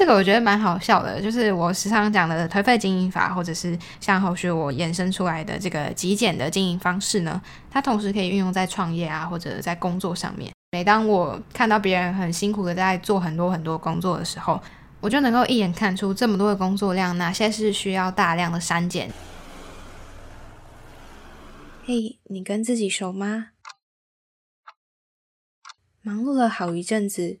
这个我觉得蛮好笑的，就是我时常讲的颓废经营法，或者是像后续我衍生出来的这个极简的经营方式呢，它同时可以运用在创业啊，或者在工作上面。每当我看到别人很辛苦的在做很多很多工作的时候，我就能够一眼看出这么多的工作量，哪些是需要大量的删减。嘿，你跟自己熟吗？忙碌了好一阵子。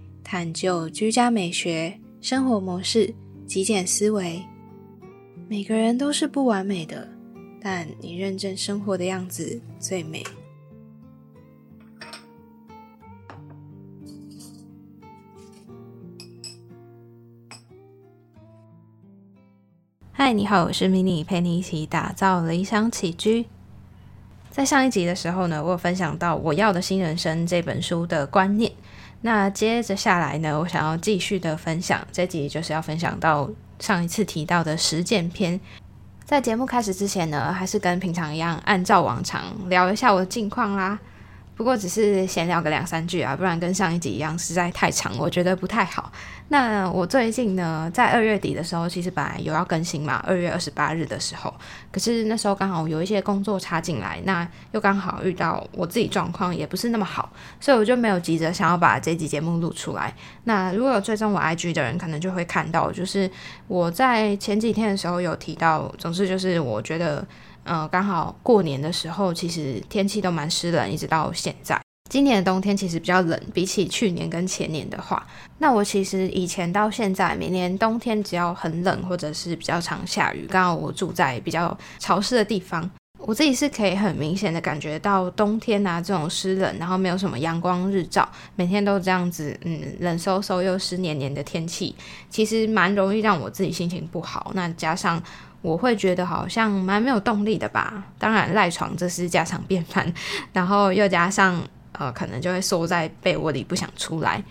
探究居家美学、生活模式、极简思维。每个人都是不完美的，但你认真生活的样子最美。嗨，你好，我是 mini，陪你一起打造理想起居。在上一集的时候呢，我有分享到《我要的新人生》这本书的观念。那接着下来呢，我想要继续的分享，这集就是要分享到上一次提到的实践篇。在节目开始之前呢，还是跟平常一样，按照往常聊一下我的近况啦。不过只是闲聊个两三句啊，不然跟上一集一样实在太长，我觉得不太好。那我最近呢，在二月底的时候，其实本来有要更新嘛，二月二十八日的时候，可是那时候刚好有一些工作插进来，那又刚好遇到我自己状况也不是那么好，所以我就没有急着想要把这集节目录出来。那如果有追踪我 IG 的人，可能就会看到，就是我在前几天的时候有提到，总之就是我觉得。嗯，刚好过年的时候，其实天气都蛮湿冷，一直到现在。今年的冬天其实比较冷，比起去年跟前年的话，那我其实以前到现在，每年冬天只要很冷或者是比较常下雨，刚好我住在比较潮湿的地方，我自己是可以很明显的感觉到冬天啊这种湿冷，然后没有什么阳光日照，每天都这样子，嗯，冷飕飕又湿黏黏的天气，其实蛮容易让我自己心情不好。那加上。我会觉得好像蛮没有动力的吧，当然赖床这是家常便饭，然后又加上呃，可能就会缩在被窝里不想出来。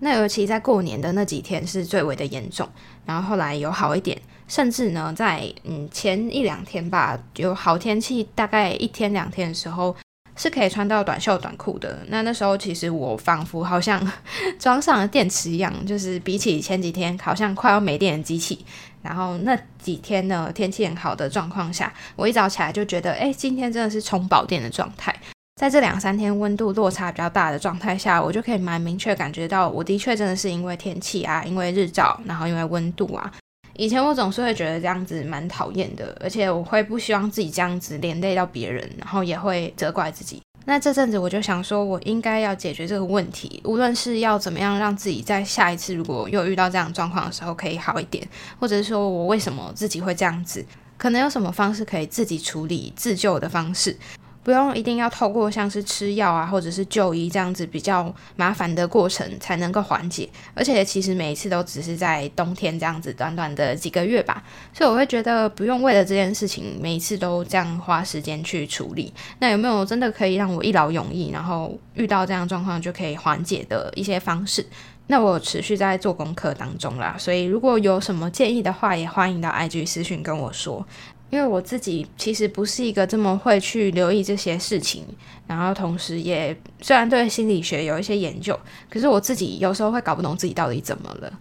那尤其在过年的那几天是最为的严重，然后后来有好一点，甚至呢在嗯前一两天吧，有好天气，大概一天两天的时候。是可以穿到短袖短裤的。那那时候其实我仿佛好像 装上了电池一样，就是比起前几天好像快要没电的机器。然后那几天呢，天气很好的状况下，我一早起来就觉得，哎，今天真的是充饱电的状态。在这两三天温度落差比较大的状态下，我就可以蛮明确感觉到，我的确真的是因为天气啊，因为日照，然后因为温度啊。以前我总是会觉得这样子蛮讨厌的，而且我会不希望自己这样子连累到别人，然后也会责怪自己。那这阵子我就想说，我应该要解决这个问题，无论是要怎么样让自己在下一次如果又遇到这样状况的时候可以好一点，或者是说我为什么自己会这样子，可能有什么方式可以自己处理自救的方式。不用一定要透过像是吃药啊，或者是就医这样子比较麻烦的过程才能够缓解，而且其实每一次都只是在冬天这样子短短的几个月吧，所以我会觉得不用为了这件事情每一次都这样花时间去处理。那有没有真的可以让我一劳永逸，然后遇到这样状况就可以缓解的一些方式？那我持续在做功课当中啦，所以如果有什么建议的话，也欢迎到 IG 私讯跟我说。因为我自己其实不是一个这么会去留意这些事情，然后同时也虽然对心理学有一些研究，可是我自己有时候会搞不懂自己到底怎么了。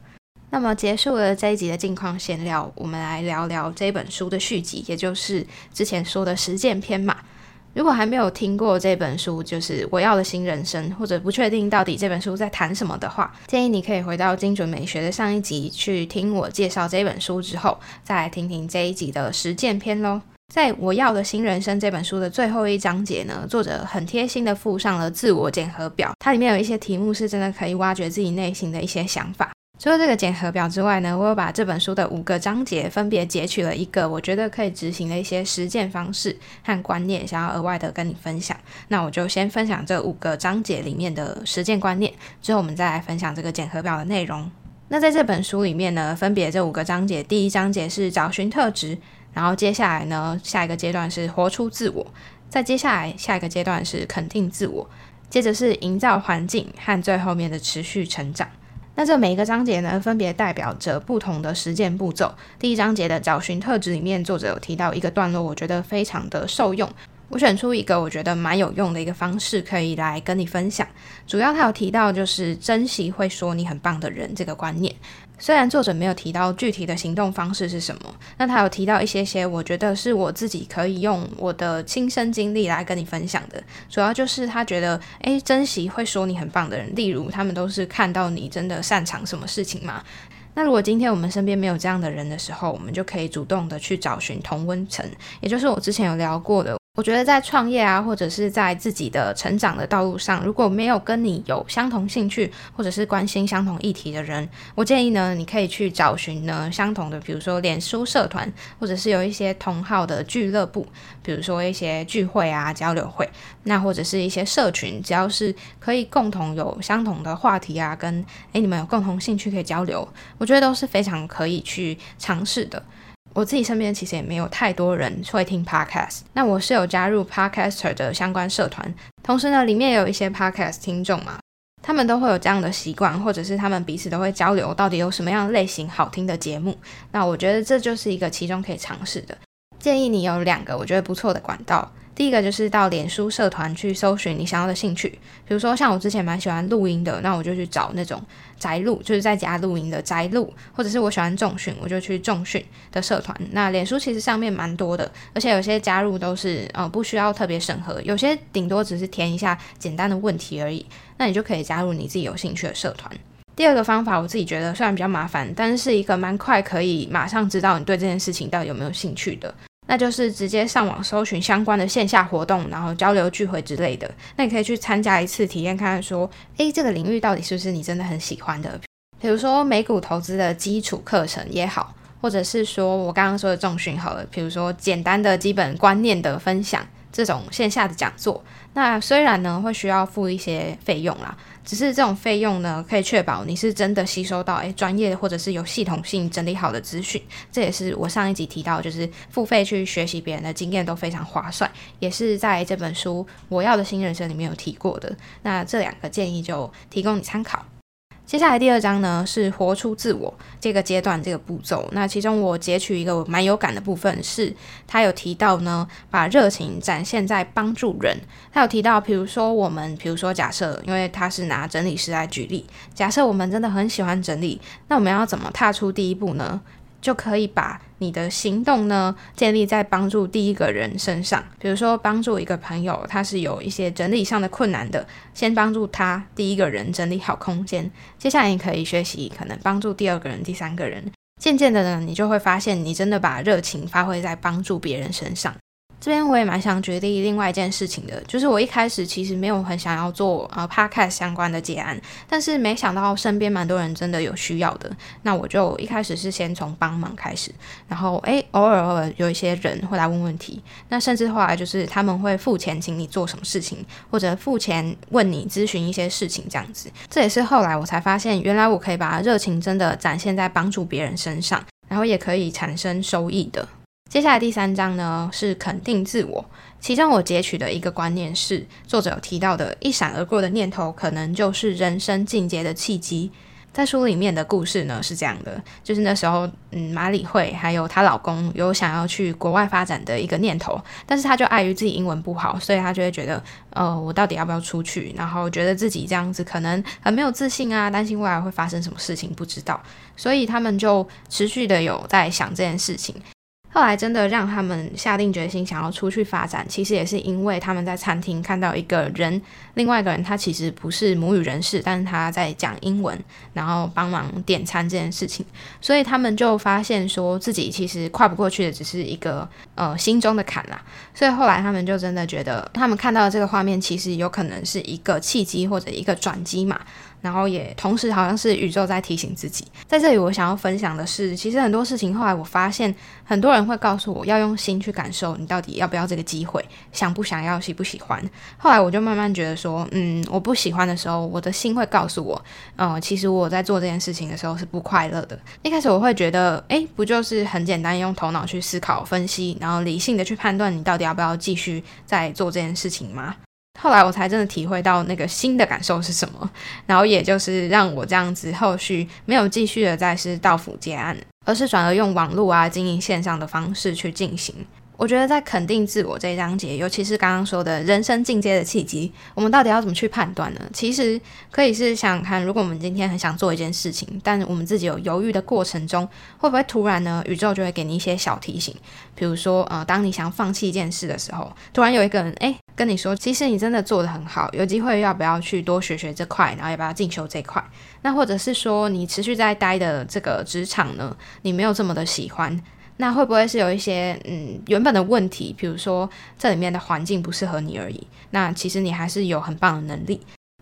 那么结束了这一集的近况闲聊，我们来聊聊这本书的续集，也就是之前说的实践篇嘛。如果还没有听过这本书，就是我要的新人生，或者不确定到底这本书在谈什么的话，建议你可以回到精准美学的上一集去听我介绍这本书之后，再来听听这一集的实践篇喽。在我要的新人生这本书的最后一章节呢，作者很贴心的附上了自我检核表，它里面有一些题目是真的可以挖掘自己内心的一些想法。除了这个检核表之外呢，我有把这本书的五个章节分别截取了一个我觉得可以执行的一些实践方式和观念，想要额外的跟你分享。那我就先分享这五个章节里面的实践观念，之后我们再来分享这个检核表的内容。那在这本书里面呢，分别这五个章节，第一章节是找寻特质，然后接下来呢，下一个阶段是活出自我，再接下来下一个阶段是肯定自我，接着是营造环境和最后面的持续成长。那这每一个章节呢，分别代表着不同的实践步骤。第一章节的找寻特质里面，作者有提到一个段落，我觉得非常的受用。我选出一个我觉得蛮有用的一个方式，可以来跟你分享。主要他有提到就是珍惜会说你很棒的人这个观念。虽然作者没有提到具体的行动方式是什么，那他有提到一些些，我觉得是我自己可以用我的亲身经历来跟你分享的。主要就是他觉得，诶，珍惜会说你很棒的人，例如他们都是看到你真的擅长什么事情嘛。那如果今天我们身边没有这样的人的时候，我们就可以主动的去找寻同温层，也就是我之前有聊过的。我觉得在创业啊，或者是在自己的成长的道路上，如果没有跟你有相同兴趣，或者是关心相同议题的人，我建议呢，你可以去找寻呢相同的，比如说脸书社团，或者是有一些同号的俱乐部，比如说一些聚会啊、交流会，那或者是一些社群，只要是可以共同有相同的话题啊，跟诶你们有共同兴趣可以交流，我觉得都是非常可以去尝试的。我自己身边其实也没有太多人会听 podcast，那我是有加入 podcaster 的相关社团，同时呢，里面也有一些 podcast 听众嘛，他们都会有这样的习惯，或者是他们彼此都会交流到底有什么样类型好听的节目，那我觉得这就是一个其中可以尝试的，建议你有两个我觉得不错的管道。第一个就是到脸书社团去搜寻你想要的兴趣，比如说像我之前蛮喜欢录音的，那我就去找那种宅录，就是在家录音的宅录，或者是我喜欢重训，我就去重训的社团。那脸书其实上面蛮多的，而且有些加入都是呃不需要特别审核，有些顶多只是填一下简单的问题而已，那你就可以加入你自己有兴趣的社团。第二个方法，我自己觉得虽然比较麻烦，但是是一个蛮快可以马上知道你对这件事情到底有没有兴趣的。那就是直接上网搜寻相关的线下活动，然后交流聚会之类的。那你可以去参加一次体验，看看说，诶，这个领域到底是不是你真的很喜欢的？比如说美股投资的基础课程也好，或者是说我刚刚说的重训好了，比如说简单的基本观念的分享。这种线下的讲座，那虽然呢会需要付一些费用啦，只是这种费用呢可以确保你是真的吸收到诶专业或者是有系统性整理好的资讯。这也是我上一集提到，就是付费去学习别人的经验都非常划算，也是在这本书《我要的新人生》里面有提过的。那这两个建议就提供你参考。接下来第二章呢是活出自我这个阶段这个步骤。那其中我截取一个蛮有感的部分，是他有提到呢，把热情展现在帮助人。他有提到，比如说我们，比如说假设，因为他是拿整理师来举例，假设我们真的很喜欢整理，那我们要怎么踏出第一步呢？就可以把你的行动呢建立在帮助第一个人身上，比如说帮助一个朋友，他是有一些整理上的困难的，先帮助他第一个人整理好空间，接下来你可以学习可能帮助第二个人、第三个人，渐渐的呢，你就会发现你真的把热情发挥在帮助别人身上。这边我也蛮想决定另外一件事情的，就是我一开始其实没有很想要做呃 podcast 相关的结案，但是没想到身边蛮多人真的有需要的，那我就一开始是先从帮忙开始，然后诶，偶尔偶尔有一些人会来问问题，那甚至后来就是他们会付钱请你做什么事情，或者付钱问你咨询一些事情这样子，这也是后来我才发现，原来我可以把热情真的展现在帮助别人身上，然后也可以产生收益的。接下来第三章呢是肯定自我，其中我截取的一个观念是，作者有提到的一闪而过的念头，可能就是人生进阶的契机。在书里面的故事呢是这样的，就是那时候，嗯，马里会还有她老公有想要去国外发展的一个念头，但是她就碍于自己英文不好，所以她就会觉得，呃，我到底要不要出去？然后觉得自己这样子可能很没有自信啊，担心未来会发生什么事情，不知道，所以他们就持续的有在想这件事情。后来真的让他们下定决心想要出去发展，其实也是因为他们在餐厅看到一个人，另外一个人他其实不是母语人士，但是他在讲英文，然后帮忙点餐这件事情，所以他们就发现说自己其实跨不过去的只是一个呃心中的坎啦。所以后来他们就真的觉得，他们看到这个画面其实有可能是一个契机或者一个转机嘛。然后也同时好像是宇宙在提醒自己。在这里，我想要分享的是，其实很多事情后来我发现，很多人会告诉我要用心去感受，你到底要不要这个机会，想不想要，喜不喜欢。后来我就慢慢觉得说，嗯，我不喜欢的时候，我的心会告诉我，嗯，其实我在做这件事情的时候是不快乐的。一开始我会觉得，哎，不就是很简单，用头脑去思考、分析，然后理性的去判断你到底要不要继续再做这件事情吗？后来我才真的体会到那个新的感受是什么，然后也就是让我这样子后续没有继续的再是到府接案，而是转而用网络啊经营线上的方式去进行。我觉得在肯定自我这一章节，尤其是刚刚说的人生进阶的契机，我们到底要怎么去判断呢？其实可以是想看，如果我们今天很想做一件事情，但我们自己有犹豫的过程中，会不会突然呢，宇宙就会给你一些小提醒？比如说，呃，当你想放弃一件事的时候，突然有一个人诶跟你说，其实你真的做得很好，有机会要不要去多学学这块，然后要不要进修这块？那或者是说，你持续在待的这个职场呢，你没有这么的喜欢？那会不会是有一些嗯原本的问题，比如说这里面的环境不适合你而已？那其实你还是有很棒的能力。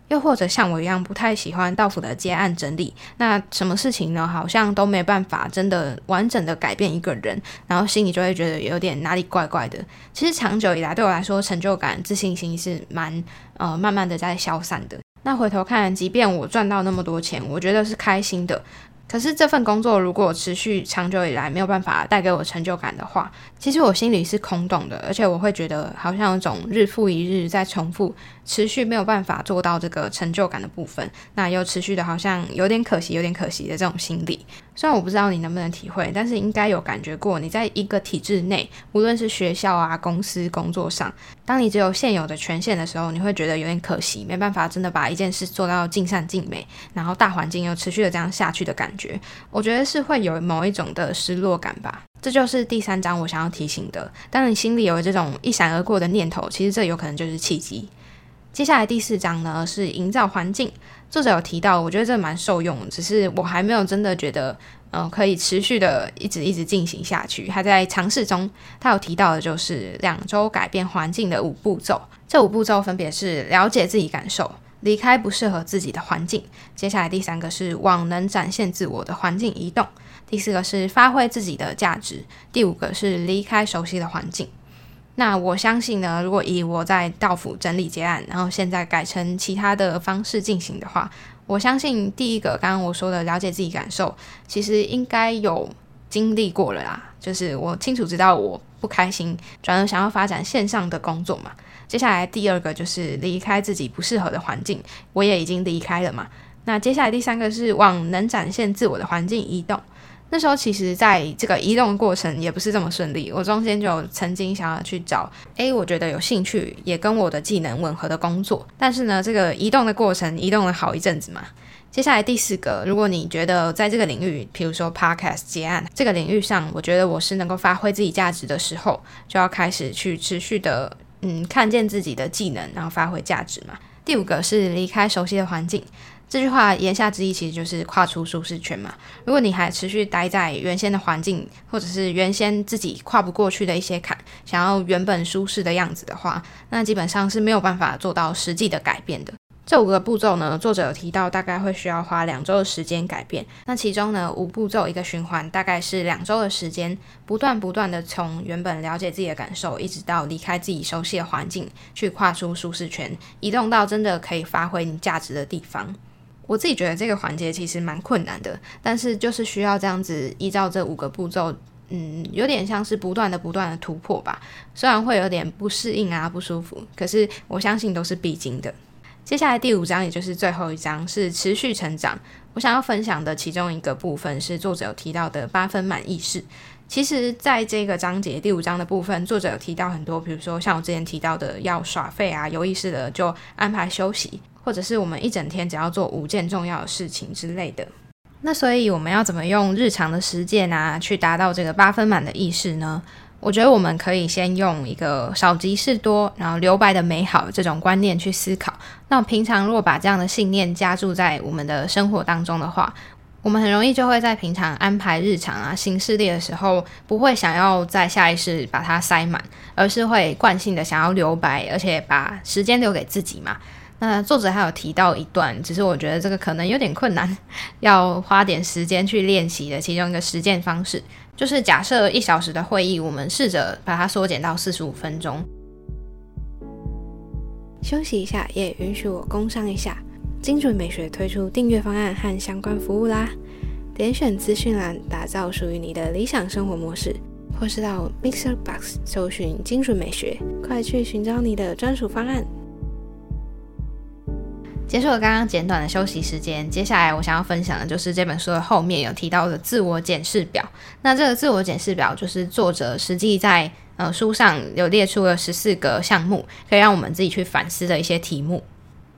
又或者像我一样不太喜欢道府的接案整理，那什么事情呢？好像都没办法真的完整的改变一个人，然后心里就会觉得有点哪里怪怪的。其实长久以来对我来说，成就感、自信心是蛮呃慢慢的在消散的。那回头看，即便我赚到那么多钱，我觉得是开心的。可是这份工作如果持续长久以来没有办法带给我成就感的话，其实我心里是空洞的，而且我会觉得好像有种日复一日在重复。持续没有办法做到这个成就感的部分，那又持续的好像有点可惜，有点可惜的这种心理。虽然我不知道你能不能体会，但是应该有感觉过，你在一个体制内，无论是学校啊、公司、工作上，当你只有现有的权限的时候，你会觉得有点可惜，没办法真的把一件事做到尽善尽美，然后大环境又持续的这样下去的感觉，我觉得是会有某一种的失落感吧。这就是第三章我想要提醒的。当你心里有这种一闪而过的念头，其实这有可能就是契机。接下来第四章呢是营造环境，作者有提到，我觉得这蛮受用，只是我还没有真的觉得，嗯，可以持续的一直一直进行下去。还在尝试中，他有提到的就是两周改变环境的五步骤，这五步骤分别是了解自己感受，离开不适合自己的环境。接下来第三个是往能展现自我的环境移动，第四个是发挥自己的价值，第五个是离开熟悉的环境。那我相信呢，如果以我在道府整理结案，然后现在改成其他的方式进行的话，我相信第一个刚刚我说的了解自己感受，其实应该有经历过了啦。就是我清楚知道我不开心，转而想要发展线上的工作嘛。接下来第二个就是离开自己不适合的环境，我也已经离开了嘛。那接下来第三个是往能展现自我的环境移动。那时候其实，在这个移动过程也不是这么顺利。我中间就曾经想要去找，诶，我觉得有兴趣，也跟我的技能吻合的工作。但是呢，这个移动的过程移动了好一阵子嘛。接下来第四个，如果你觉得在这个领域，比如说 podcast 结案这个领域上，我觉得我是能够发挥自己价值的时候，就要开始去持续的，嗯，看见自己的技能，然后发挥价值嘛。第五个是离开熟悉的环境。这句话言下之意其实就是跨出舒适圈嘛。如果你还持续待在原先的环境，或者是原先自己跨不过去的一些坎，想要原本舒适的样子的话，那基本上是没有办法做到实际的改变的。这五个步骤呢，作者有提到，大概会需要花两周的时间改变。那其中呢，五步骤一个循环，大概是两周的时间，不断不断的从原本了解自己的感受，一直到离开自己熟悉的环境，去跨出舒适圈，移动到真的可以发挥你价值的地方。我自己觉得这个环节其实蛮困难的，但是就是需要这样子依照这五个步骤，嗯，有点像是不断的、不断的突破吧。虽然会有点不适应啊、不舒服，可是我相信都是必经的。接下来第五章，也就是最后一章，是持续成长。我想要分享的其中一个部分是作者有提到的八分满意式。其实，在这个章节第五章的部分，作者有提到很多，比如说像我之前提到的，要耍废啊，有意识的就安排休息。或者是我们一整天只要做五件重要的事情之类的，那所以我们要怎么用日常的实践啊，去达到这个八分满的意识呢？我觉得我们可以先用一个少即是多，然后留白的美好这种观念去思考。那平常若把这样的信念加注在我们的生活当中的话，我们很容易就会在平常安排日常啊、行事历的时候，不会想要在下意识把它塞满，而是会惯性的想要留白，而且把时间留给自己嘛。那作者还有提到一段，只是我觉得这个可能有点困难，要花点时间去练习的其中一个实践方式，就是假设一小时的会议，我们试着把它缩减到四十五分钟。休息一下，也允许我工商一下，精准美学推出订阅方案和相关服务啦。点选资讯栏，打造属于你的理想生活模式，或是到 Mixer Box 搜寻精准美学，快去寻找你的专属方案。结束了刚刚简短的休息时间，接下来我想要分享的就是这本书的后面有提到的自我检视表。那这个自我检视表就是作者实际在呃书上有列出了十四个项目，可以让我们自己去反思的一些题目。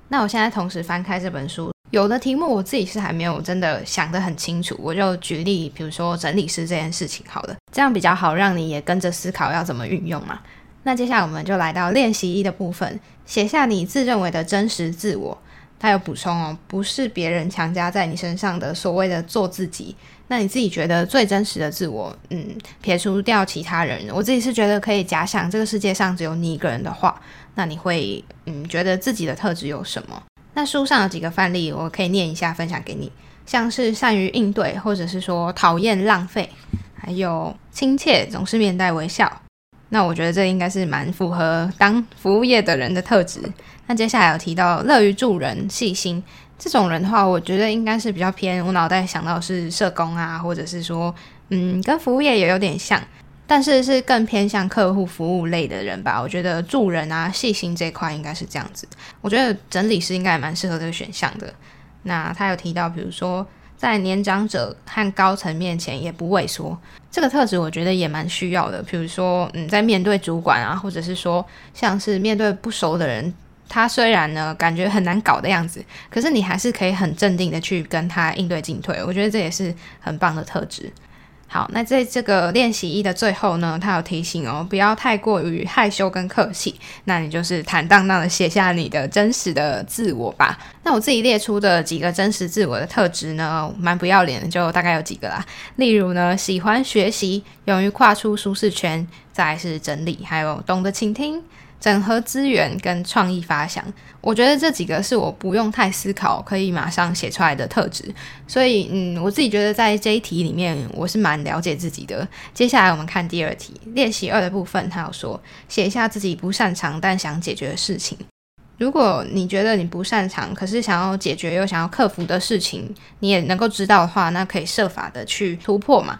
那我现在同时翻开这本书，有的题目我自己是还没有真的想得很清楚，我就举例，比如说整理师这件事情，好了，这样比较好，让你也跟着思考要怎么运用嘛。那接下来我们就来到练习一的部分，写下你自认为的真实自我。他有补充哦，不是别人强加在你身上的所谓的做自己，那你自己觉得最真实的自我，嗯，撇除掉其他人，我自己是觉得可以假想这个世界上只有你一个人的话，那你会嗯觉得自己的特质有什么？那书上有几个范例，我可以念一下分享给你，像是善于应对，或者是说讨厌浪费，还有亲切，总是面带微笑。那我觉得这应该是蛮符合当服务业的人的特质。那接下来有提到乐于助人、细心这种人的话，我觉得应该是比较偏我脑袋想到是社工啊，或者是说，嗯，跟服务业也有点像，但是是更偏向客户服务类的人吧。我觉得助人啊、细心这块应该是这样子。我觉得整理师应该也蛮适合这个选项的。那他有提到，比如说。在年长者和高层面前也不畏缩，这个特质我觉得也蛮需要的。比如说，嗯，在面对主管啊，或者是说像是面对不熟的人，他虽然呢感觉很难搞的样子，可是你还是可以很镇定的去跟他应对进退。我觉得这也是很棒的特质。好，那在这个练习一的最后呢，他有提醒哦，不要太过于害羞跟客气，那你就是坦荡荡的写下你的真实的自我吧。那我自己列出的几个真实自我的特质呢，蛮不要脸的，就大概有几个啦。例如呢，喜欢学习，勇于跨出舒适圈，再是整理，还有懂得倾听。整合资源跟创意发想，我觉得这几个是我不用太思考可以马上写出来的特质。所以，嗯，我自己觉得在这一题里面，我是蛮了解自己的。接下来我们看第二题，练习二的部分，他有说写一下自己不擅长但想解决的事情。如果你觉得你不擅长，可是想要解决又想要克服的事情，你也能够知道的话，那可以设法的去突破嘛。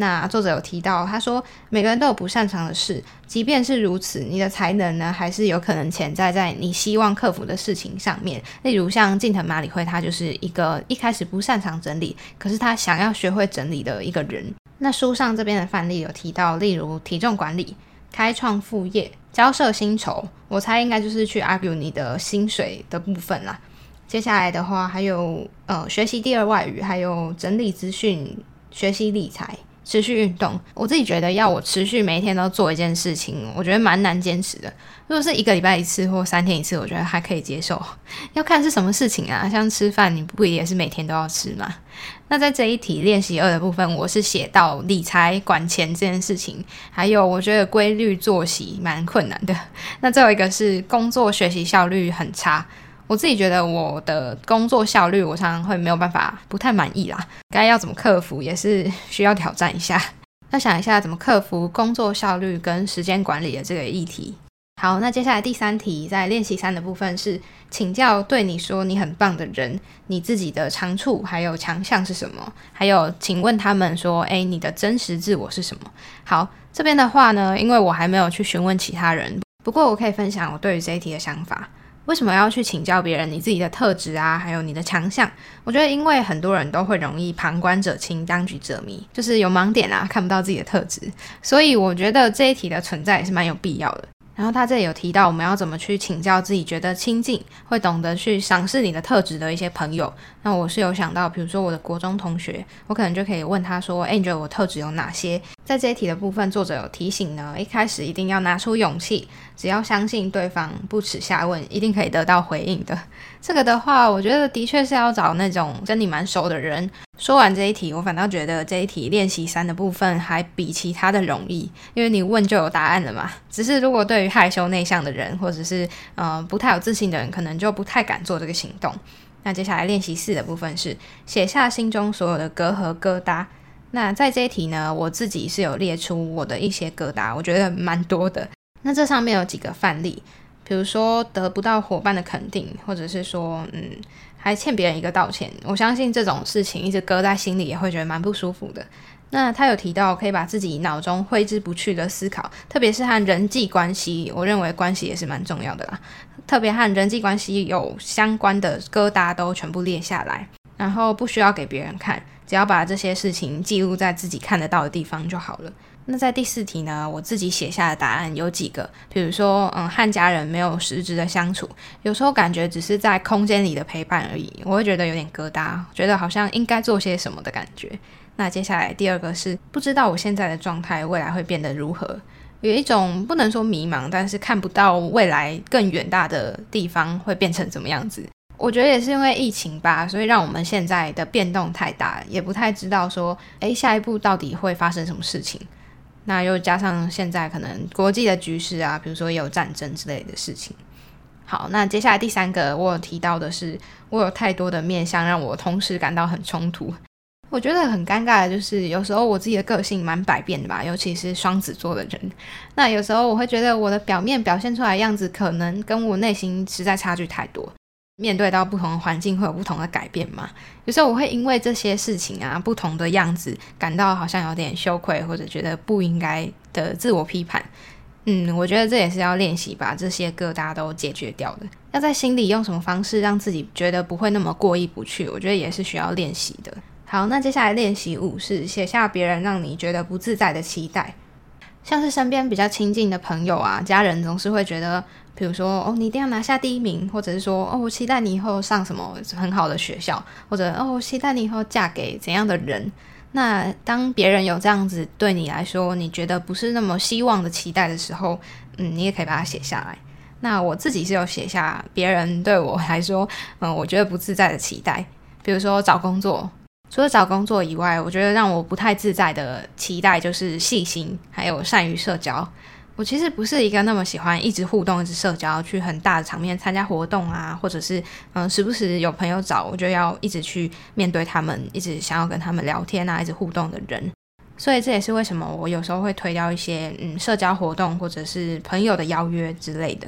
那作者有提到，他说每个人都有不擅长的事，即便是如此，你的才能呢，还是有可能潜在在你希望克服的事情上面。例如像近藤麻里惠，他就是一个一开始不擅长整理，可是他想要学会整理的一个人。那书上这边的范例有提到，例如体重管理、开创副业、交涉薪酬，我猜应该就是去 argue 你的薪水的部分啦。接下来的话，还有呃学习第二外语，还有整理资讯、学习理财。持续运动，我自己觉得要我持续每一天都做一件事情，我觉得蛮难坚持的。如果是一个礼拜一次或三天一次，我觉得还可以接受。要看是什么事情啊，像吃饭，你不也是每天都要吃吗？那在这一题练习二的部分，我是写到理财管钱这件事情，还有我觉得规律作息蛮困难的。那最后一个是工作学习效率很差。我自己觉得我的工作效率，我常常会没有办法，不太满意啦。该要怎么克服，也是需要挑战一下。那想一下怎么克服工作效率跟时间管理的这个议题。好，那接下来第三题，在练习三的部分是请教对你说你很棒的人，你自己的长处还有强项是什么？还有，请问他们说，诶，你的真实自我是什么？好，这边的话呢，因为我还没有去询问其他人，不过我可以分享我对于这一题的想法。为什么要去请教别人你自己的特质啊，还有你的强项？我觉得，因为很多人都会容易旁观者清，当局者迷，就是有盲点啊，看不到自己的特质。所以，我觉得这一题的存在也是蛮有必要的。然后他这里有提到，我们要怎么去请教自己觉得亲近、会懂得去赏识你的特质的一些朋友。那我是有想到，比如说我的国中同学，我可能就可以问他说：“哎，你觉得我特质有哪些？”在这一题的部分，作者有提醒呢，一开始一定要拿出勇气，只要相信对方不耻下问，一定可以得到回应的。这个的话，我觉得的确是要找那种跟你蛮熟的人。说完这一题，我反倒觉得这一题练习三的部分还比其他的容易，因为你问就有答案了嘛。只是如果对于害羞内向的人，或者是呃不太有自信的人，可能就不太敢做这个行动。那接下来练习四的部分是写下心中所有的歌和疙瘩。那在这一题呢，我自己是有列出我的一些疙瘩，我觉得蛮多的。那这上面有几个范例，比如说得不到伙伴的肯定，或者是说嗯。还欠别人一个道歉，我相信这种事情一直搁在心里也会觉得蛮不舒服的。那他有提到可以把自己脑中挥之不去的思考，特别是和人际关系，我认为关系也是蛮重要的啦。特别和人际关系有相关的疙瘩都全部列下来，然后不需要给别人看，只要把这些事情记录在自己看得到的地方就好了。那在第四题呢？我自己写下的答案有几个，比如说，嗯，和家人没有实质的相处，有时候感觉只是在空间里的陪伴而已，我会觉得有点疙瘩，觉得好像应该做些什么的感觉。那接下来第二个是不知道我现在的状态未来会变得如何，有一种不能说迷茫，但是看不到未来更远大的地方会变成怎么样子。我觉得也是因为疫情吧，所以让我们现在的变动太大，也不太知道说，诶，下一步到底会发生什么事情。那又加上现在可能国际的局势啊，比如说有战争之类的事情。好，那接下来第三个我有提到的是，我有太多的面相让我同时感到很冲突。我觉得很尴尬的就是，有时候我自己的个性蛮百变的吧，尤其是双子座的人。那有时候我会觉得我的表面表现出来样子，可能跟我内心实在差距太多。面对到不同的环境会有不同的改变嘛？有时候我会因为这些事情啊，不同的样子感到好像有点羞愧，或者觉得不应该的自我批判。嗯，我觉得这也是要练习把这些疙瘩都解决掉的。要在心里用什么方式让自己觉得不会那么过意不去？我觉得也是需要练习的。好，那接下来练习五是写下别人让你觉得不自在的期待。像是身边比较亲近的朋友啊、家人，总是会觉得，比如说哦，你一定要拿下第一名，或者是说哦，我期待你以后上什么很好的学校，或者哦，我期待你以后嫁给怎样的人。那当别人有这样子对你来说，你觉得不是那么希望的期待的时候，嗯，你也可以把它写下来。那我自己是有写下别人对我来说，嗯，我觉得不自在的期待，比如说找工作。除了找工作以外，我觉得让我不太自在的期待就是细心，还有善于社交。我其实不是一个那么喜欢一直互动、一直社交，去很大的场面参加活动啊，或者是嗯，时不时有朋友找，我就要一直去面对他们，一直想要跟他们聊天啊，一直互动的人。所以这也是为什么我有时候会推掉一些嗯社交活动，或者是朋友的邀约之类的。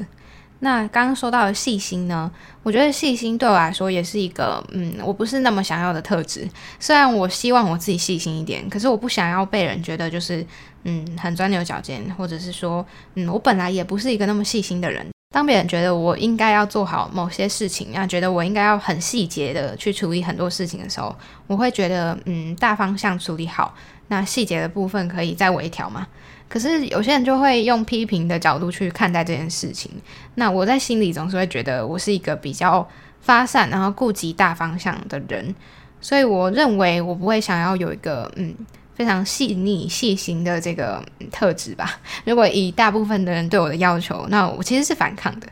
那刚刚说到的细心呢？我觉得细心对我来说也是一个，嗯，我不是那么想要的特质。虽然我希望我自己细心一点，可是我不想要被人觉得就是，嗯，很钻牛角尖，或者是说，嗯，我本来也不是一个那么细心的人。当别人觉得我应该要做好某些事情，那觉得我应该要很细节的去处理很多事情的时候，我会觉得，嗯，大方向处理好，那细节的部分可以再微调嘛。可是有些人就会用批评的角度去看待这件事情，那我在心里总是会觉得我是一个比较发散，然后顾及大方向的人，所以我认为我不会想要有一个嗯非常细腻细心的这个特质吧。如果以大部分的人对我的要求，那我其实是反抗的。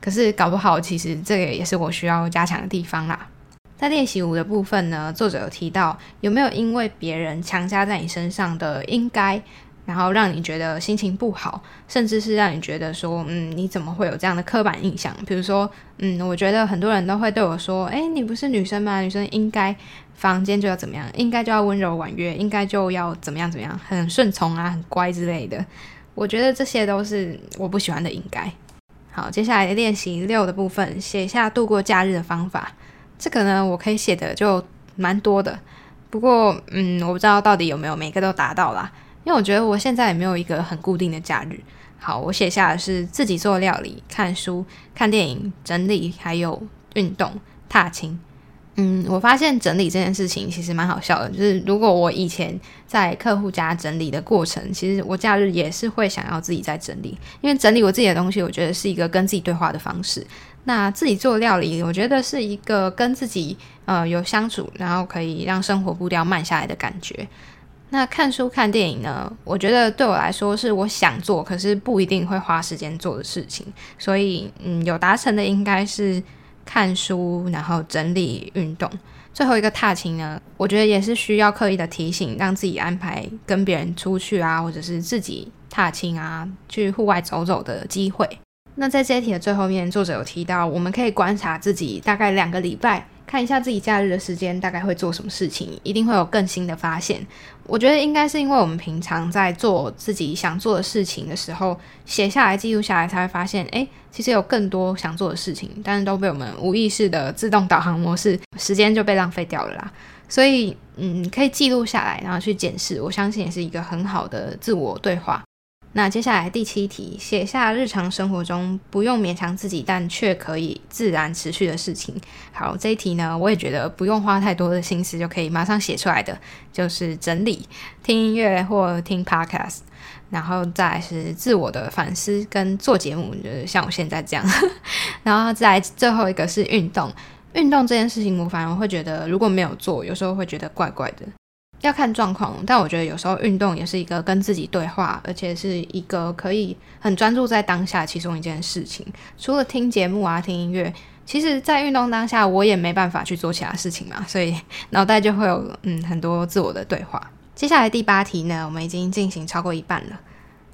可是搞不好，其实这个也是我需要加强的地方啦。在练习五的部分呢，作者有提到有没有因为别人强加在你身上的应该。然后让你觉得心情不好，甚至是让你觉得说，嗯，你怎么会有这样的刻板印象？比如说，嗯，我觉得很多人都会对我说，哎，你不是女生吗？女生应该房间就要怎么样？应该就要温柔婉约？应该就要怎么样怎么样？很顺从啊，很乖之类的。我觉得这些都是我不喜欢的应该。好，接下来练习六的部分，写下度过假日的方法。这个呢，我可以写的就蛮多的，不过，嗯，我不知道到底有没有每个都达到啦。因为我觉得我现在也没有一个很固定的假日。好，我写下的是自己做料理、看书、看电影、整理，还有运动、踏青。嗯，我发现整理这件事情其实蛮好笑的。就是如果我以前在客户家整理的过程，其实我假日也是会想要自己在整理，因为整理我自己的东西，我觉得是一个跟自己对话的方式。那自己做料理，我觉得是一个跟自己呃有相处，然后可以让生活步调慢下来的感觉。那看书看电影呢？我觉得对我来说是我想做，可是不一定会花时间做的事情。所以，嗯，有达成的应该是看书，然后整理、运动。最后一个踏青呢，我觉得也是需要刻意的提醒，让自己安排跟别人出去啊，或者是自己踏青啊，去户外走走的机会。那在这一题的最后面，作者有提到，我们可以观察自己大概两个礼拜。看一下自己假日的时间大概会做什么事情，一定会有更新的发现。我觉得应该是因为我们平常在做自己想做的事情的时候，写下来记录下来，才会发现，哎，其实有更多想做的事情，但是都被我们无意识的自动导航模式，时间就被浪费掉了啦。所以，嗯，可以记录下来，然后去检视，我相信也是一个很好的自我对话。那接下来第七题，写下日常生活中不用勉强自己，但却可以自然持续的事情。好，这一题呢，我也觉得不用花太多的心思就可以马上写出来的，就是整理、听音乐或听 podcast，然后再是自我的反思跟做节目，就是像我现在这样。然后再最后一个是运动，运动这件事情，我反而会觉得如果没有做，有时候会觉得怪怪的。要看状况，但我觉得有时候运动也是一个跟自己对话，而且是一个可以很专注在当下其中一件事情。除了听节目啊、听音乐，其实，在运动当下我也没办法去做其他事情嘛，所以脑袋就会有嗯很多自我的对话。接下来第八题呢，我们已经进行超过一半了。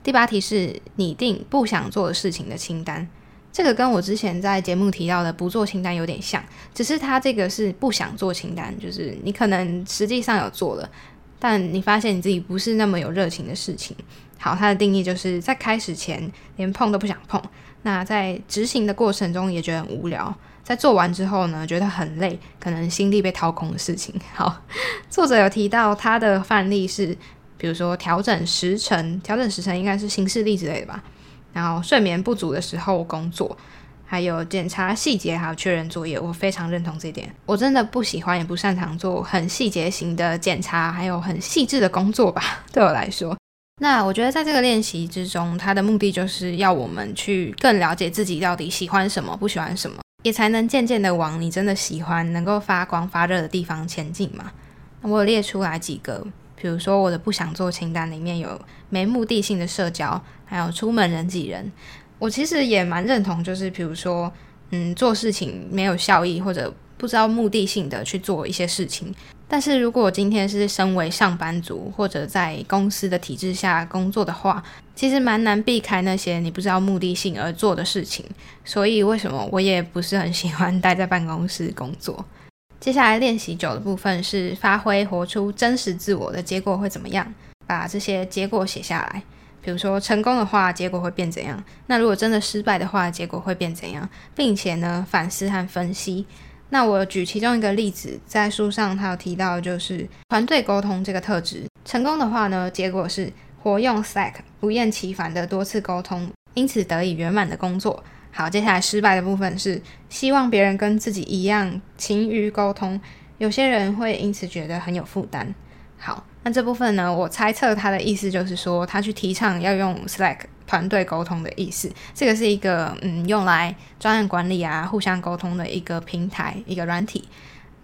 第八题是拟定不想做的事情的清单。这个跟我之前在节目提到的不做清单有点像，只是他这个是不想做清单，就是你可能实际上有做了，但你发现你自己不是那么有热情的事情。好，它的定义就是在开始前连碰都不想碰，那在执行的过程中也觉得很无聊，在做完之后呢，觉得很累，可能心力被掏空的事情。好，作者有提到他的范例是，比如说调整时程，调整时程应该是行事历之类的吧。然后睡眠不足的时候工作，还有检查细节，还有确认作业，我非常认同这点。我真的不喜欢也不擅长做很细节型的检查，还有很细致的工作吧。对我来说，那我觉得在这个练习之中，它的目的就是要我们去更了解自己到底喜欢什么，不喜欢什么，也才能渐渐的往你真的喜欢、能够发光发热的地方前进嘛。那我列出来几个。比如说，我的不想做清单里面有没目的性的社交，还有出门人挤人。我其实也蛮认同，就是比如说，嗯，做事情没有效益或者不知道目的性的去做一些事情。但是如果我今天是身为上班族或者在公司的体制下工作的话，其实蛮难避开那些你不知道目的性而做的事情。所以为什么我也不是很喜欢待在办公室工作？接下来练习九的部分是发挥活出真实自我的结果会怎么样？把这些结果写下来。比如说成功的话，结果会变怎样？那如果真的失败的话，结果会变怎样？并且呢，反思和分析。那我举其中一个例子，在书上他有提到，就是团队沟通这个特质。成功的话呢，结果是活用 Slack，不厌其烦的多次沟通，因此得以圆满的工作。好，接下来失败的部分是希望别人跟自己一样勤于沟通，有些人会因此觉得很有负担。好，那这部分呢，我猜测他的意思就是说，他去提倡要用 Slack 团队沟通的意思。这个是一个嗯，用来专案管理啊，互相沟通的一个平台，一个软体。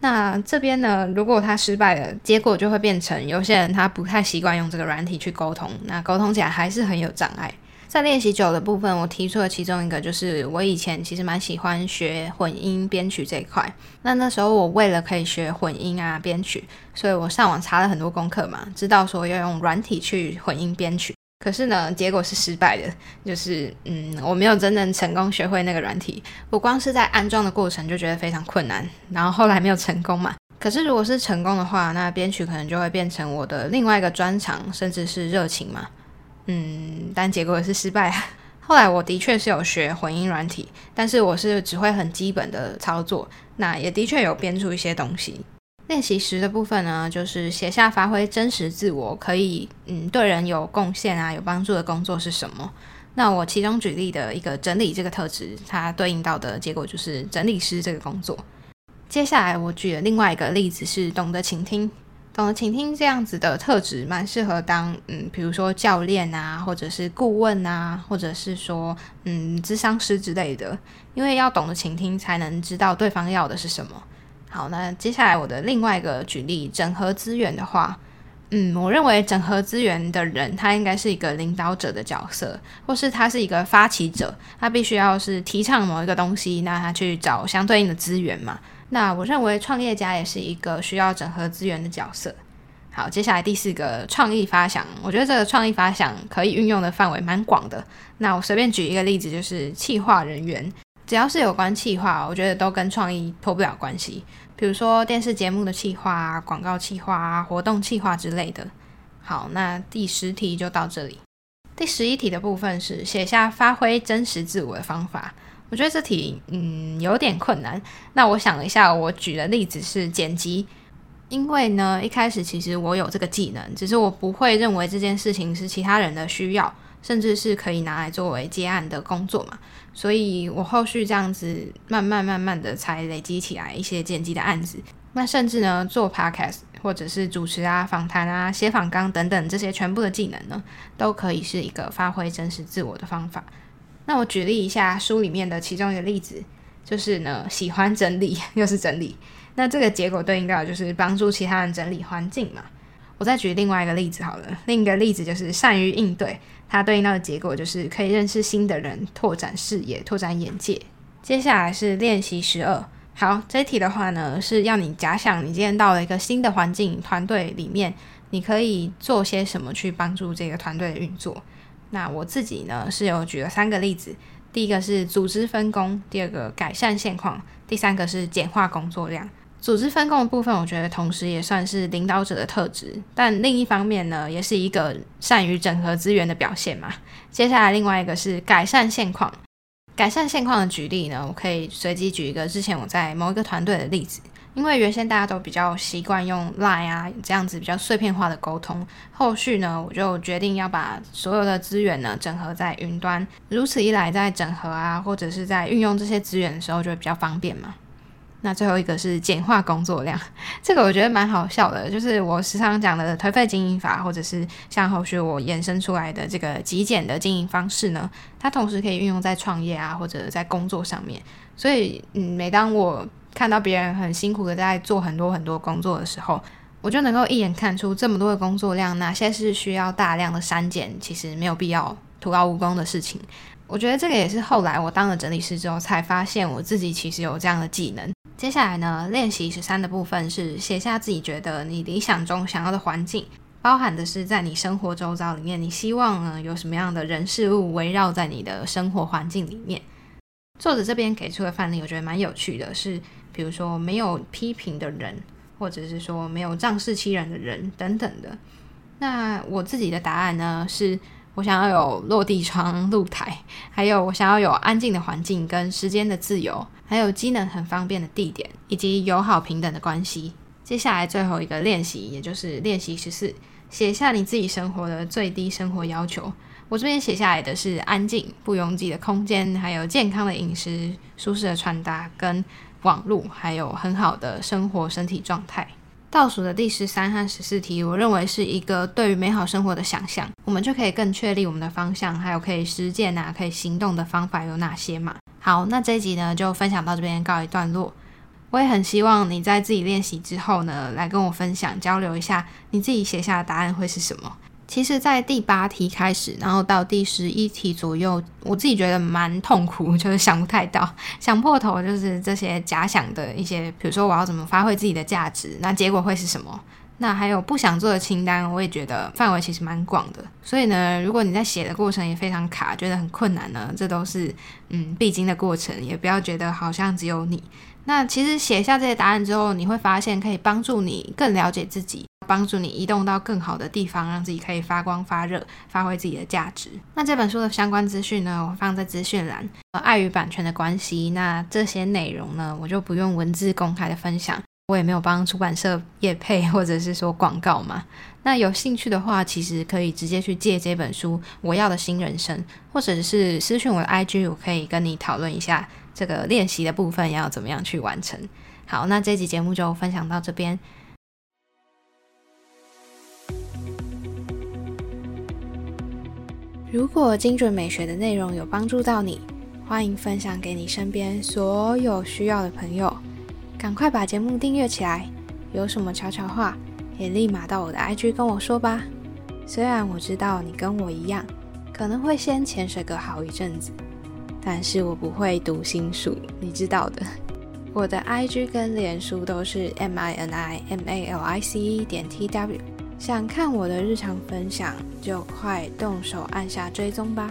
那这边呢，如果他失败了，结果就会变成有些人他不太习惯用这个软体去沟通，那沟通起来还是很有障碍。在练习九的部分，我提出了其中一个，就是我以前其实蛮喜欢学混音编曲这一块。那那时候我为了可以学混音啊编曲，所以我上网查了很多功课嘛，知道说要用软体去混音编曲。可是呢，结果是失败的，就是嗯，我没有真正成功学会那个软体。我光是在安装的过程就觉得非常困难，然后后来没有成功嘛。可是如果是成功的话，那编曲可能就会变成我的另外一个专长，甚至是热情嘛。嗯，但结果也是失败。后来我的确是有学混音软体，但是我是只会很基本的操作，那也的确有编出一些东西。练习时的部分呢，就是写下发挥真实自我，可以嗯对人有贡献啊有帮助的工作是什么。那我其中举例的一个整理这个特质，它对应到的结果就是整理师这个工作。接下来我举的另外一个例子是懂得倾听。懂得倾听这样子的特质，蛮适合当嗯，比如说教练啊，或者是顾问啊，或者是说嗯，智商师之类的。因为要懂得倾听，才能知道对方要的是什么。好，那接下来我的另外一个举例，整合资源的话，嗯，我认为整合资源的人，他应该是一个领导者的角色，或是他是一个发起者，他必须要是提倡某一个东西，那他去找相对应的资源嘛。那我认为创业家也是一个需要整合资源的角色。好，接下来第四个创意发想，我觉得这个创意发想可以运用的范围蛮广的。那我随便举一个例子，就是企划人员，只要是有关企划，我觉得都跟创意脱不了关系。比如说电视节目的企划、广告企划、活动企划之类的。好，那第十题就到这里。第十一题的部分是写下发挥真实自我的方法。我觉得这题嗯有点困难。那我想了一下，我举的例子是剪辑。因为呢，一开始其实我有这个技能，只是我不会认为这件事情是其他人的需要，甚至是可以拿来作为接案的工作嘛。所以我后续这样子慢慢慢慢的才累积起来一些剪辑的案子。那甚至呢，做 podcast 或者是主持啊、访谈啊、写访纲等等这些全部的技能呢，都可以是一个发挥真实自我的方法。那我举例一下书里面的其中一个例子，就是呢，喜欢整理 又是整理。那这个结果对应到就是帮助其他人整理环境嘛。我再举另外一个例子好了，另一个例子就是善于应对，它对应到的结果就是可以认识新的人，拓展视野，拓展眼界。接下来是练习十二，好，这题的话呢是要你假想你今天到了一个新的环境团队里面，你可以做些什么去帮助这个团队的运作。那我自己呢是有举了三个例子，第一个是组织分工，第二个改善现况，第三个是简化工作量。组织分工的部分，我觉得同时也算是领导者的特质，但另一方面呢，也是一个善于整合资源的表现嘛。接下来另外一个是改善现况，改善现况的举例呢，我可以随机举一个之前我在某一个团队的例子，因为原先大家都比较习惯用 Line 啊这样子比较碎片化的沟通，后续呢我就决定要把所有的资源呢整合在云端，如此一来，在整合啊或者是在运用这些资源的时候就会比较方便嘛。那最后一个是简化工作量，这个我觉得蛮好笑的，就是我时常讲的颓废经营法，或者是像后续我延伸出来的这个极简的经营方式呢，它同时可以运用在创业啊，或者在工作上面。所以，嗯，每当我看到别人很辛苦的在做很多很多工作的时候，我就能够一眼看出这么多的工作量，哪些是需要大量的删减，其实没有必要徒劳无功的事情。我觉得这个也是后来我当了整理师之后才发现，我自己其实有这样的技能。接下来呢，练习十三的部分是写下自己觉得你理想中想要的环境，包含的是在你生活周遭里面，你希望呢有什么样的人事物围绕在你的生活环境里面。作者这边给出的范例，我觉得蛮有趣的，是比如说没有批评的人，或者是说没有仗势欺人的人等等的。那我自己的答案呢是。我想要有落地窗、露台，还有我想要有安静的环境跟时间的自由，还有机能很方便的地点，以及友好平等的关系。接下来最后一个练习，也就是练习十四，写下你自己生活的最低生活要求。我这边写下来的是安静、不拥挤的空间，还有健康的饮食、舒适的穿搭跟网络，还有很好的生活身体状态。倒数的第十三和十四题，我认为是一个对于美好生活的想象，我们就可以更确立我们的方向，还有可以实践啊，可以行动的方法有哪些嘛？好，那这一集呢就分享到这边告一段落。我也很希望你在自己练习之后呢，来跟我分享交流一下，你自己写下的答案会是什么？其实，在第八题开始，然后到第十一题左右，我自己觉得蛮痛苦，就是想不太到，想破头，就是这些假想的一些，比如说我要怎么发挥自己的价值，那结果会是什么？那还有不想做的清单，我也觉得范围其实蛮广的。所以呢，如果你在写的过程也非常卡，觉得很困难呢，这都是嗯必经的过程，也不要觉得好像只有你。那其实写下这些答案之后，你会发现可以帮助你更了解自己。帮助你移动到更好的地方，让自己可以发光发热，发挥自己的价值。那这本书的相关资讯呢，我放在资讯栏。碍于版权的关系，那这些内容呢，我就不用文字公开的分享。我也没有帮出版社业配或者是说广告嘛。那有兴趣的话，其实可以直接去借这本书《我要的新人生》，或者是私讯我的 IG，我可以跟你讨论一下这个练习的部分要怎么样去完成。好，那这集节目就分享到这边。如果精准美学的内容有帮助到你，欢迎分享给你身边所有需要的朋友。赶快把节目订阅起来，有什么悄悄话也立马到我的 IG 跟我说吧。虽然我知道你跟我一样，可能会先潜水个好一阵子，但是我不会读心术，你知道的。我的 IG 跟脸书都是 M I N I M A L I C 点 T W。想看我的日常分享，就快动手按下追踪吧。